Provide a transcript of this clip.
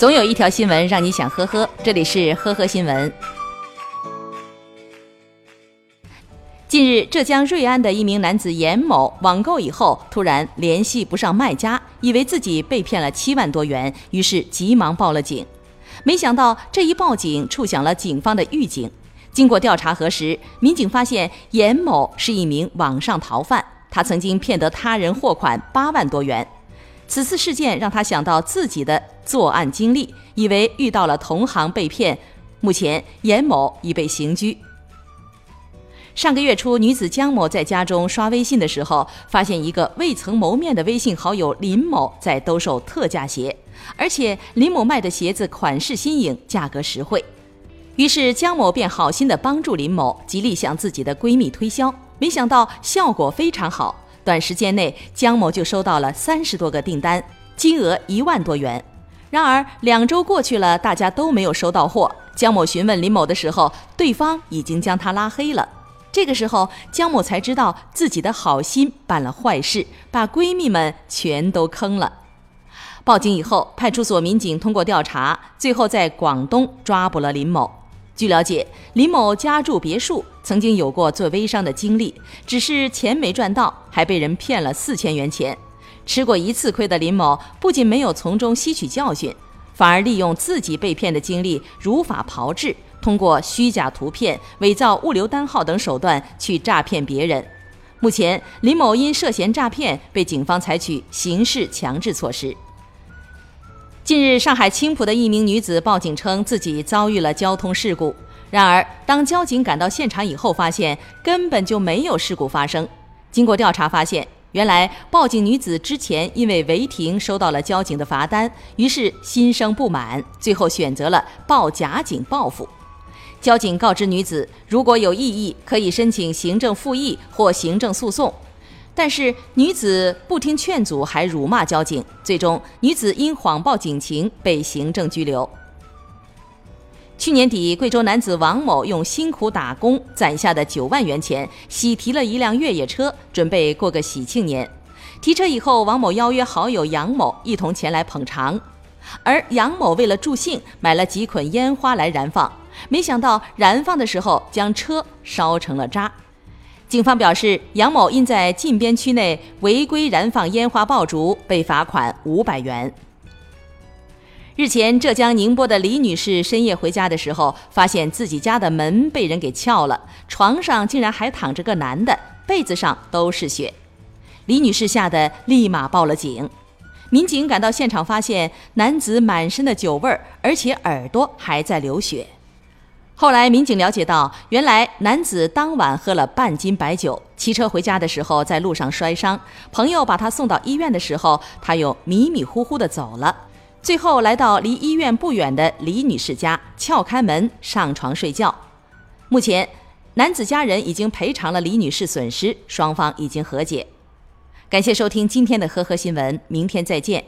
总有一条新闻让你想呵呵，这里是呵呵新闻。近日，浙江瑞安的一名男子严某网购以后突然联系不上卖家，以为自己被骗了七万多元，于是急忙报了警。没想到这一报警触响了警方的预警。经过调查核实，民警发现严某是一名网上逃犯，他曾经骗得他人货款八万多元。此次事件让他想到自己的作案经历，以为遇到了同行被骗。目前，严某已被刑拘。上个月初，女子江某在家中刷微信的时候，发现一个未曾谋面的微信好友林某在兜售特价鞋，而且林某卖的鞋子款式新颖，价格实惠。于是江某便好心的帮助林某，极力向自己的闺蜜推销，没想到效果非常好，短时间内江某就收到了三十多个订单，金额一万多元。然而两周过去了，大家都没有收到货。江某询问林某的时候，对方已经将他拉黑了。这个时候，江某才知道自己的好心办了坏事，把闺蜜们全都坑了。报警以后，派出所民警通过调查，最后在广东抓捕了林某。据了解，林某家住别墅，曾经有过做微商的经历，只是钱没赚到，还被人骗了四千元钱。吃过一次亏的林某，不仅没有从中吸取教训，反而利用自己被骗的经历，如法炮制。通过虚假图片、伪造物流单号等手段去诈骗别人。目前，林某因涉嫌诈骗被警方采取刑事强制措施。近日，上海青浦的一名女子报警称自己遭遇了交通事故。然而，当交警赶到现场以后，发现根本就没有事故发生。经过调查发现，原来报警女子之前因为违停收到了交警的罚单，于是心生不满，最后选择了报假警报复。交警告知女子，如果有异议，可以申请行政复议或行政诉讼。但是女子不听劝阻，还辱骂交警，最终女子因谎报警情被行政拘留。去年底，贵州男子王某用辛苦打工攒下的九万元钱，喜提了一辆越野车，准备过个喜庆年。提车以后，王某邀约好友杨某一同前来捧场，而杨某为了助兴，买了几捆烟花来燃放。没想到燃放的时候将车烧成了渣。警方表示，杨某因在禁边区内违规燃放烟花爆竹，被罚款五百元。日前，浙江宁波的李女士深夜回家的时候，发现自己家的门被人给撬了，床上竟然还躺着个男的，被子上都是血。李女士吓得立马报了警。民警赶到现场，发现男子满身的酒味儿，而且耳朵还在流血。后来，民警了解到，原来男子当晚喝了半斤白酒，骑车回家的时候在路上摔伤。朋友把他送到医院的时候，他又迷迷糊糊的走了。最后来到离医院不远的李女士家，撬开门上床睡觉。目前，男子家人已经赔偿了李女士损失，双方已经和解。感谢收听今天的呵呵新闻，明天再见。